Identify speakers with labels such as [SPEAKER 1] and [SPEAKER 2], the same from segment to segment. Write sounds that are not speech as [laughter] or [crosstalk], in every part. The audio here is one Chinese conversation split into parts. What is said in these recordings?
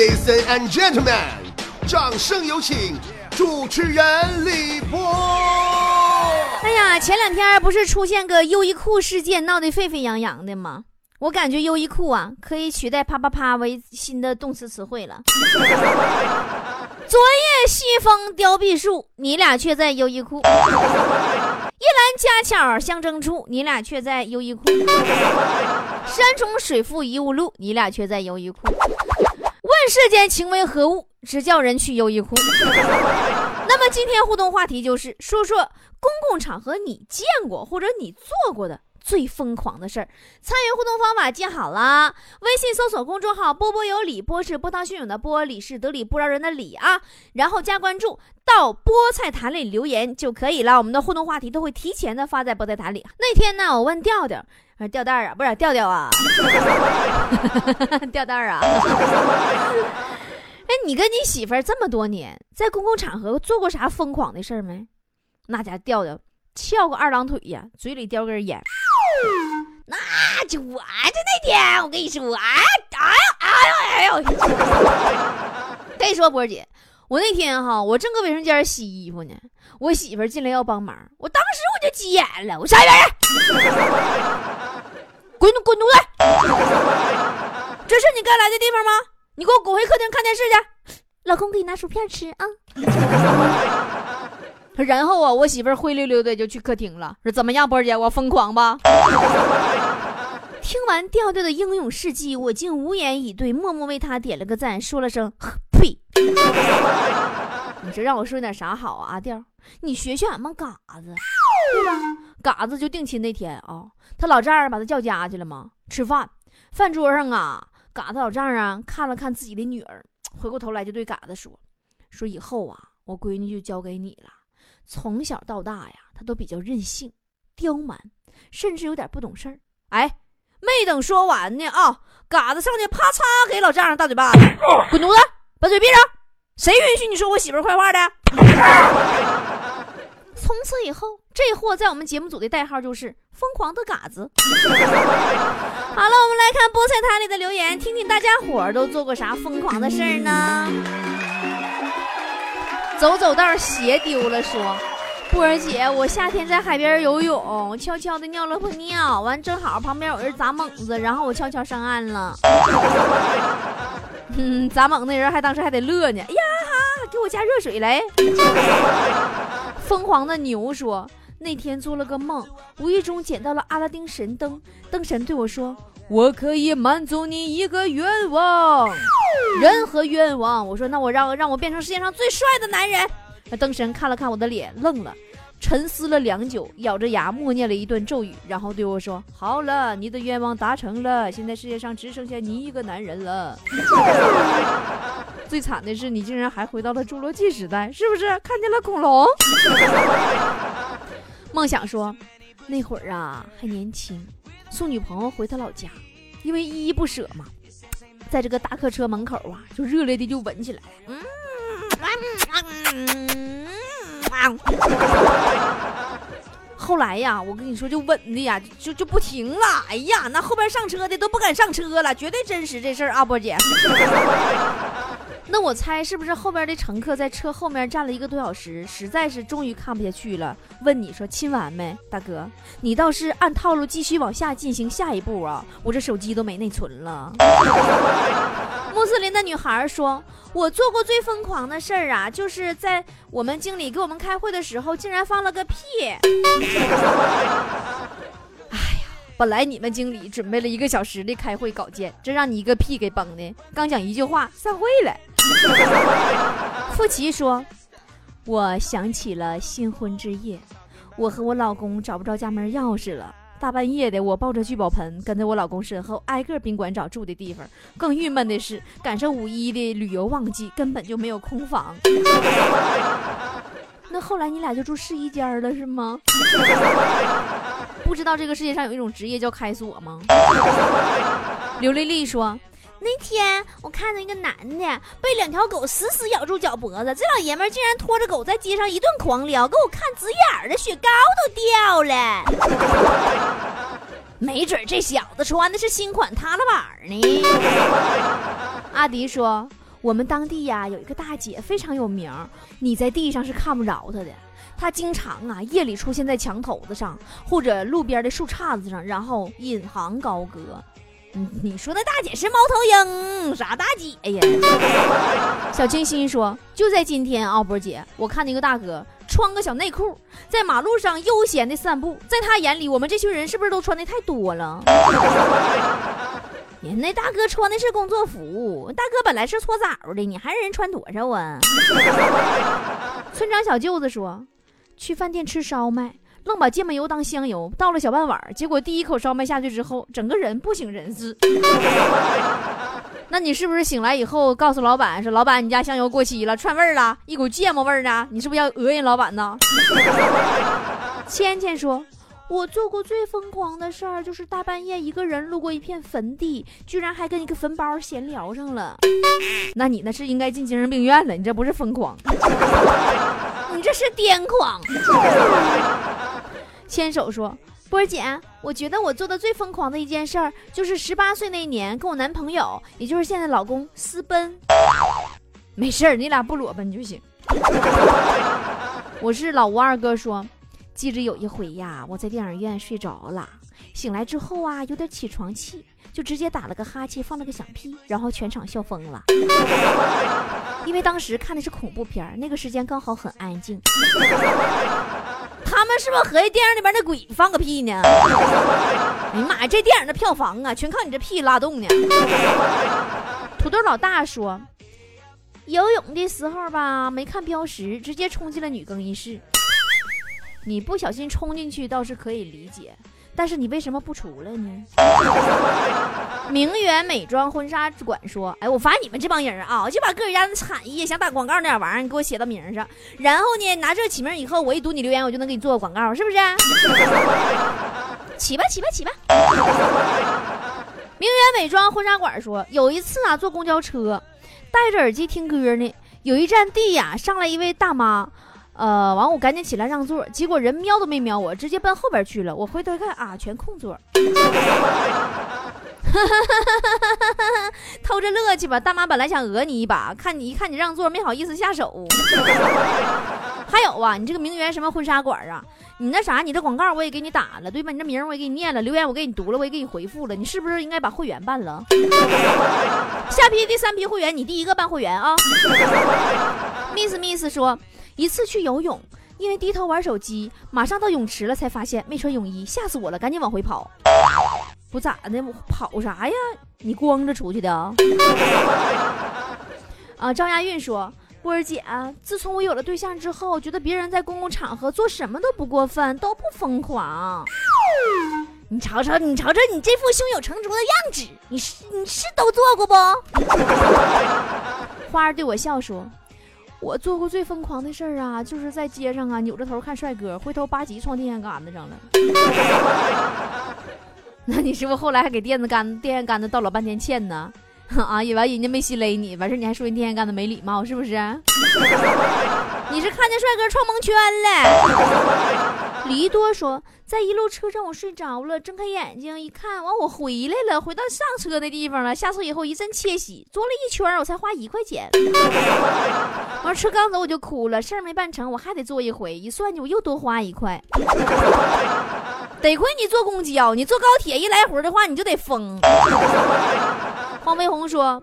[SPEAKER 1] Ladies and gentlemen，掌声有请主持人李波。
[SPEAKER 2] 哎呀，前两天不是出现个优衣库事件，闹得沸沸扬扬的吗？我感觉优衣库啊，可以取代啪啪啪为新的动词词汇了。昨夜西风凋碧树，你俩却在优衣库；一篮佳巧相争处，你俩却在优衣库；山重水复疑无路，你俩却在优衣库。问世间情为何物，直叫人去优衣库。[laughs] 那么今天互动话题就是说说公共场合你见过或者你做过的。最疯狂的事儿，参与互动方法记好了。微信搜索公众号“波波有理”，波是波涛汹涌的波，理是得理不饶人的理啊。然后加关注，到菠菜坛里留言就可以了。我们的互动话题都会提前的发在菠菜坛里。那天呢，我问调调，调蛋儿啊，不是调调啊，[laughs] 调蛋儿啊。哎，你跟你媳妇儿这么多年，在公共场合做过啥疯狂的事儿没？那家调调翘个二郎腿呀，嘴里叼根烟。就我就那天，我跟你说，哎哎哎呦哎呦！跟你说，波姐，我那天哈，我正搁卫生间洗衣服呢，我媳妇进来要帮忙，我当时我就急眼了，我上一边去，滚滚犊子！这是你该来的地方吗？你给我滚回客厅看电视去，老公给你拿薯片吃啊。然后啊，我媳妇灰溜溜的就去客厅了。说怎么样，波姐，我疯狂吧？听完调调的英勇事迹，我竟无言以对，默默为他点了个赞，说了声 [laughs] 呸。你这让我说点啥好啊？阿调，你学学俺们嘎子，对吧？嘎子就定亲那天啊，他老丈人把他叫家去了吗？吃饭，饭桌上啊，嘎子老丈人看了看自己的女儿，回过头来就对嘎子说：“说以后啊，我闺女就交给你了。”从小到大呀，他都比较任性、刁蛮，甚至有点不懂事儿。哎，没等说完呢啊，嘎子上去啪嚓给老丈人大嘴巴子，滚犊子，把嘴闭上！谁允许你说我媳妇坏话的？从此以后，这货在我们节目组的代号就是疯狂的嘎子。好了，我们来看菠菜坛里的留言，听听大家伙儿都做过啥疯狂的事儿呢？走走道鞋丢了，说波儿姐，我夏天在海边游泳，悄悄的尿了泡尿，完正好旁边有人砸猛子，然后我悄悄上岸了。[laughs] 嗯，砸猛那人还当时还得乐呢，哎呀哈，给我加热水来。疯狂的牛说，那天做了个梦，无意中捡到了阿拉丁神灯，灯神对我说，我可以满足你一个愿望。任何愿望，我说那我让让我变成世界上最帅的男人。那灯神看了看我的脸，愣了，沉思了良久，咬着牙默念了一段咒语，然后对我说：“好了，你的愿望达成了，现在世界上只剩下你一个男人了。[laughs] 最惨的是，你竟然还回到了侏罗纪时代，是不是看见了恐龙？” [laughs] 梦想说：“那会儿啊还年轻，送女朋友回他老家，因为依依不舍嘛。”在这个大客车门口啊，就热烈的就吻起来了。嗯，后来呀，我跟你说，就稳的呀，就就不停了。哎呀，那后边上车的都不敢上车了，绝对真实这事儿啊，波姐。那我猜是不是后边的乘客在车后面站了一个多小时，实在是终于看不下去了，问你说亲完没，大哥？你倒是按套路继续往下进行下一步啊！我这手机都没内存了。穆斯林的女孩说：“我做过最疯狂的事儿啊，就是在我们经理给我们开会的时候，竟然放了个屁。[laughs] ”哎呀本来你们经理准备了一个小时的开会稿件，这让你一个屁给崩的。刚讲一句话，散会了。[laughs] 傅奇说：“我想起了新婚之夜，我和我老公找不着家门钥匙了。大半夜的，我抱着聚宝盆跟在我老公身后，挨个宾馆找住的地方。更郁闷的是，赶上五一的旅游旺季，根本就没有空房。[laughs] 那后来你俩就住试衣间了，是吗？”不知道这个世界上有一种职业叫开锁吗？刘丽丽说：“那天我看到一个男的被两条狗死死咬住脚脖子，这老爷们竟然拖着狗在街上一顿狂撩，给我看直眼儿的，雪糕都掉了。没准这小子穿的是新款踏拉板呢。”阿迪说：“我们当地呀有一个大姐非常有名，你在地上是看不着她的。她经常啊夜里出现在墙头子上或者路边的树杈子上，然后引吭高歌。嗯，你说那大姐是猫头鹰，啥大姐呀？[laughs] 小清新说，就在今天啊，波姐，我看那个大哥穿个小内裤在马路上悠闲的散步，在他眼里，我们这群人是不是都穿的太多了？[laughs] 人那大哥穿的是工作服，大哥本来是搓澡的，你还让人穿多少啊？村长小舅子说，去饭店吃烧麦。愣把芥末油当香油，倒了小半碗，结果第一口烧麦下去之后，整个人不省人事。那你是不是醒来以后告诉老板说：“老板，你家香油过期了，串味儿了，一股芥末味儿呢？”你是不是要讹人老板呢？[laughs] 芊芊说：“我做过最疯狂的事儿，就是大半夜一个人路过一片坟地，居然还跟一个坟包闲聊上了。[laughs] 那你那是应该进精神病院了，你这不是疯狂，[laughs] 你这是癫狂。”牵手说：“波儿姐，我觉得我做的最疯狂的一件事儿，就是十八岁那年跟我男朋友，也就是现在老公私奔。没事儿，你俩不裸奔就行。[laughs] 我是老吴二哥说，记着有一回呀，我在电影院睡着了，醒来之后啊，有点起床气，就直接打了个哈欠，放了个响屁，然后全场笑疯了。[laughs] 因为当时看的是恐怖片儿，那个时间刚好很安静。”他们是不是合计电影里边那鬼放个屁呢？[laughs] 哎呀妈呀，这电影的票房啊，全靠你这屁拉动呢！土豆老大说，游泳的时候吧，没看标识，直接冲进了女更衣室。你不小心冲进去倒是可以理解。但是你为什么不出来呢？[laughs] 名媛美妆婚纱馆说：“哎，我发现你们这帮人啊，就把个人的产业想打广告那点玩意儿，给我写到名上，然后呢，拿这起名以后，我一读你留言，我就能给你做个广告，是不是？起吧，起吧，起吧。”名媛美妆婚纱馆说：“有一次啊，坐公交车，戴着耳机听歌呢，有一站地呀，上来一位大妈。”呃，完我赶紧起来让座，结果人瞄都没瞄我，直接奔后边去了。我回头一看啊，全空座，[laughs] 偷着乐去吧。大妈本来想讹你一把，看你一看你让座，没好意思下手。还有啊，你这个名媛什么婚纱馆啊？你那啥，你这广告我也给你打了，对吧？你这名我也给你念了，留言我给你读了，我也给你回复了。你是不是应该把会员办了？下批第三批会员，你第一个办会员啊。Miss Miss 说。一次去游泳，因为低头玩手机，马上到泳池了，才发现没穿泳衣，吓死我了，赶紧往回跑。不咋的，跑啥呀？你光着出去的啊？[laughs] 啊，张亚运说，波儿姐，自从我有了对象之后，觉得别人在公共场合做什么都不过分，都不疯狂。你瞅瞅，你瞅瞅，你这副胸有成竹的样子，你是你是都做过不？花儿对我笑说。我做过最疯狂的事儿啊，就是在街上啊扭着头看帅哥，回头吧唧撞电线杆子上了。[laughs] 那你是不是后来还给电子杆电线杆子道了半天歉呢？啊，以为人家没心勒你，完事你还说人电线杆子没礼貌，是不是？[laughs] 你是看见帅哥撞蒙圈了？黎多说，在一路车上我睡着了，睁开眼睛一看，完我回来了，回到上车的地方了。下车以后一阵窃喜，坐了一圈我才花一块钱。完车刚走我就哭了，事儿没办成，我还得坐一回，一算计我又多花一块。得亏你坐公交，你坐高铁一来回的话你就得疯。黄飞鸿说。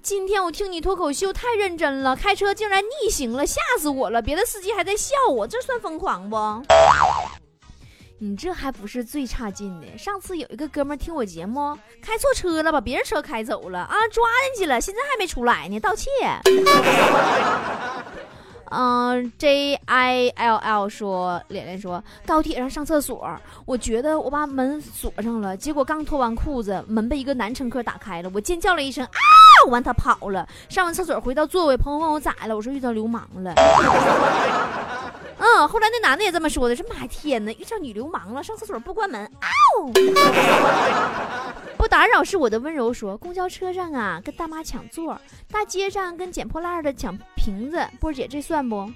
[SPEAKER 2] 今天我听你脱口秀太认真了，开车竟然逆行了，吓死我了！别的司机还在笑我，这算疯狂不？你这还不是最差劲的。上次有一个哥们儿听我节目，开错车了，把别人车开走了啊，抓进去了，现在还没出来呢，盗窃。嗯，J I L L 说，脸脸说，高铁上上厕所，我觉得我把门锁上了，结果刚脱完裤子，门被一个男乘客打开了，我尖叫了一声啊，完他跑了，上完厕所回到座位，朋友问我咋了，我说遇到流氓了。嗯，后来那男的也这么说的，说妈天哪，遇上女流氓了，上厕所不关门，啊 [laughs] 不打扰是我的温柔。说公交车上啊，跟大妈抢座；大街上跟捡破烂的抢瓶子。波姐，这算不？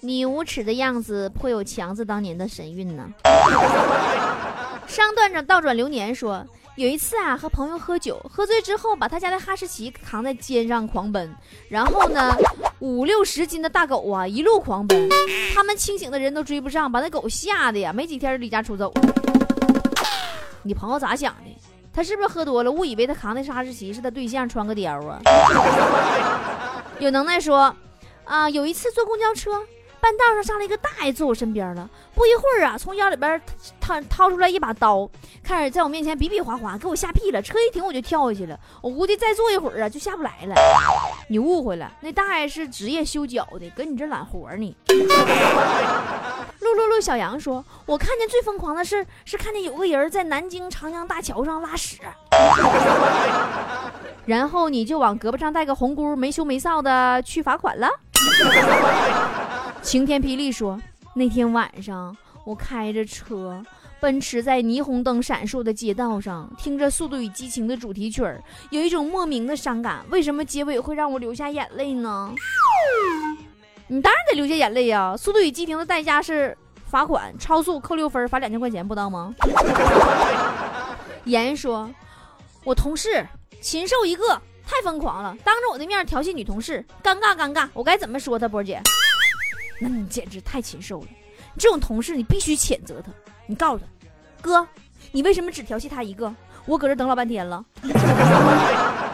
[SPEAKER 2] 你无耻的样子颇有强子当年的神韵呢。[laughs] 商段着倒转流年说，有一次啊，和朋友喝酒，喝醉之后把他家的哈士奇扛在肩上狂奔，然后呢，五六十斤的大狗啊一路狂奔，他们清醒的人都追不上，把那狗吓得呀，没几天离家出走。你朋友咋想的？他是不是喝多了，误以为他扛的是哈士奇，是他对象穿个貂啊？有能耐说，啊，有一次坐公交车。半道上上来一个大爷坐我身边了，不一会儿啊，从腰里边掏掏出来一把刀，开始在我面前比比划划，给我吓屁了。车一停我就跳下去了，我估计再坐一会儿啊就下不来了。你误会了，那大爷是职业修脚的，搁你这揽活呢。[laughs] 陆陆陆小杨说，我看见最疯狂的事是看见有个人在南京长江大桥上拉屎，[laughs] 然后你就往胳膊上戴个红箍，没羞没臊的去罚款了。晴天霹雳说：“那天晚上，我开着车，奔驰在霓虹灯闪烁的街道上，听着《速度与激情》的主题曲儿，有一种莫名的伤感。为什么结尾会让我流下眼泪呢？你当然得流下眼泪呀！《速度与激情》的代价是罚款，超速扣六分，罚两千块钱，不当吗？” [laughs] 言说：“我同事禽兽一个，太疯狂了，当着我的面调戏女同事，尴尬尴尬，我该怎么说他？波姐。”那你简直太禽兽了！这种同事你必须谴责他。你告诉他，哥，你为什么只调戏他一个？我搁这等老半天了。[laughs]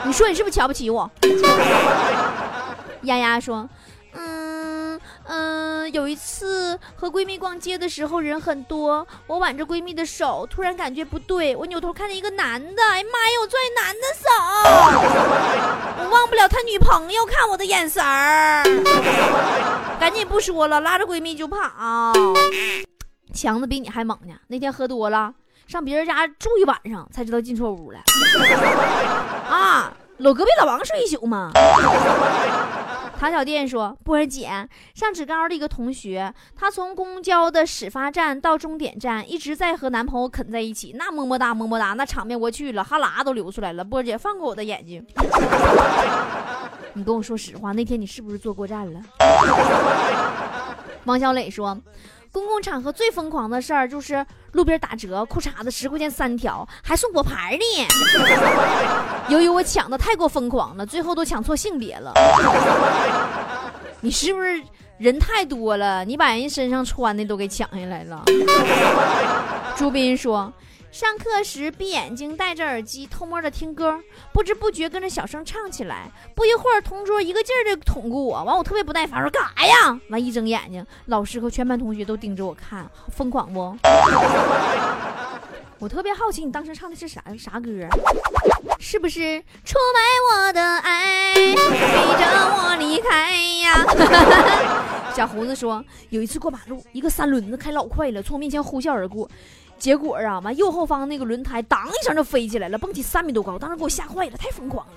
[SPEAKER 2] 你说你是不是瞧不起我？[laughs] 丫丫说。有一次和闺蜜逛街的时候，人很多，我挽着闺蜜的手，突然感觉不对，我扭头看见一个男的，哎妈呀，我拽男的手，我忘不了他女朋友看我的眼神儿，赶紧不说了，拉着闺蜜就跑。强子比你还猛呢，那天喝多了，上别人家住一晚上，才知道进错屋了。啊，搂隔壁老王睡一宿吗？唐小店说：“波儿姐，上职高的一个同学，她从公交的始发站到终点站，一直在和男朋友啃在一起，那么么哒么么哒，那场面我去了，哈喇都流出来了。波儿姐，放过我的眼睛，你跟我说实话，那天你是不是坐过站了？”王小磊说。公共场合最疯狂的事儿就是路边打折，裤衩子十块钱三条，还送果盘呢。[laughs] 由于我抢的太过疯狂了，最后都抢错性别了。你是不是人太多了？你把人家身上穿的都给抢下来了？朱斌说。上课时闭眼睛，戴着耳机偷摸的听歌，不知不觉跟着小声唱起来。不一会儿，同桌一个劲儿的捅咕我，完我特别不耐烦，说干啥呀？完一睁眼睛，老师和全班同学都盯着我看，疯狂不？[laughs] 我特别好奇，你当时唱的是啥啥歌？是不是出卖我的爱，逼着我离开呀？[laughs] 小胡子说，有一次过马路，一个三轮子开老快了，从我面前呼啸而过。结果啊，完右后方那个轮胎当一声就飞起来了，蹦起三米多高，当时给我吓坏了，太疯狂了！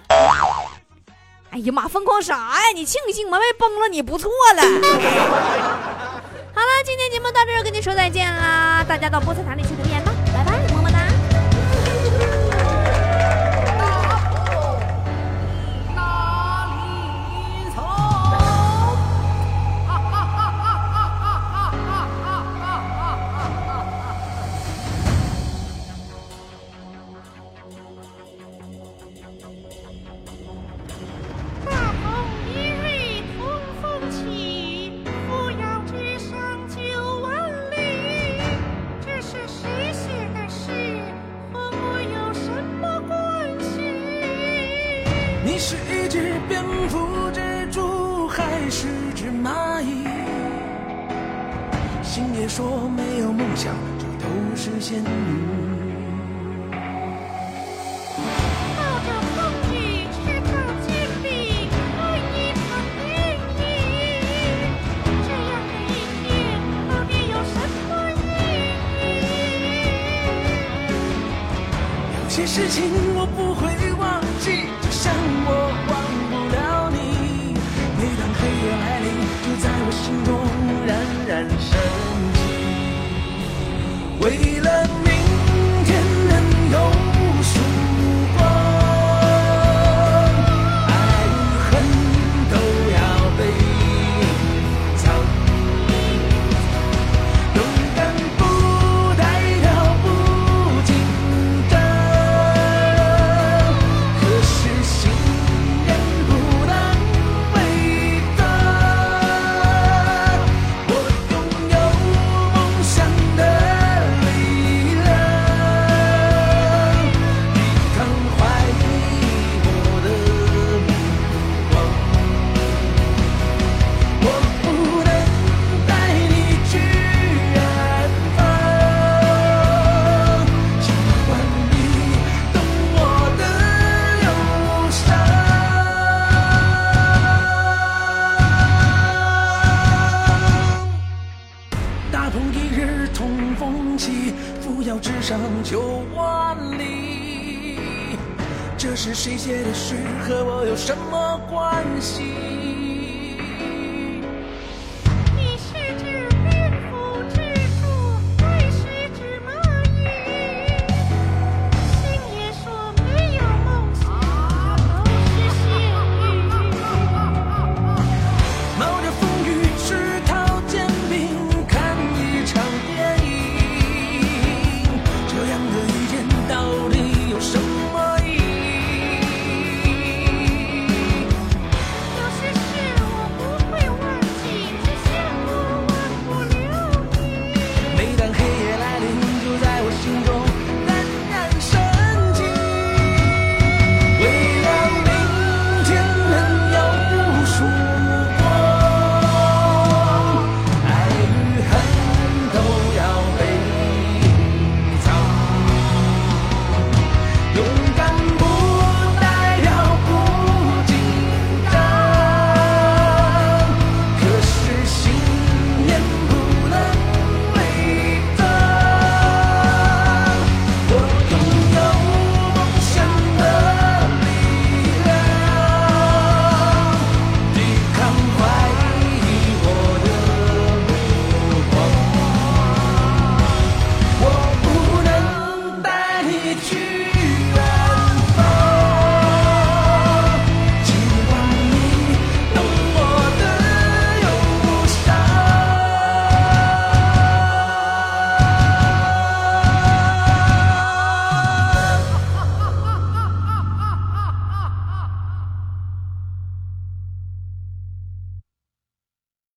[SPEAKER 2] 哎呀妈，疯狂啥呀？你庆幸门外崩了，你不错了。[laughs] 好了，今天节目到这儿，跟你说再见啦！大家到菠菜坛里去
[SPEAKER 3] 仙女。
[SPEAKER 4] 冒着风雨，赤透坚冰，为一场电影。这样的一天，到底有什么意义？
[SPEAKER 3] 有些事情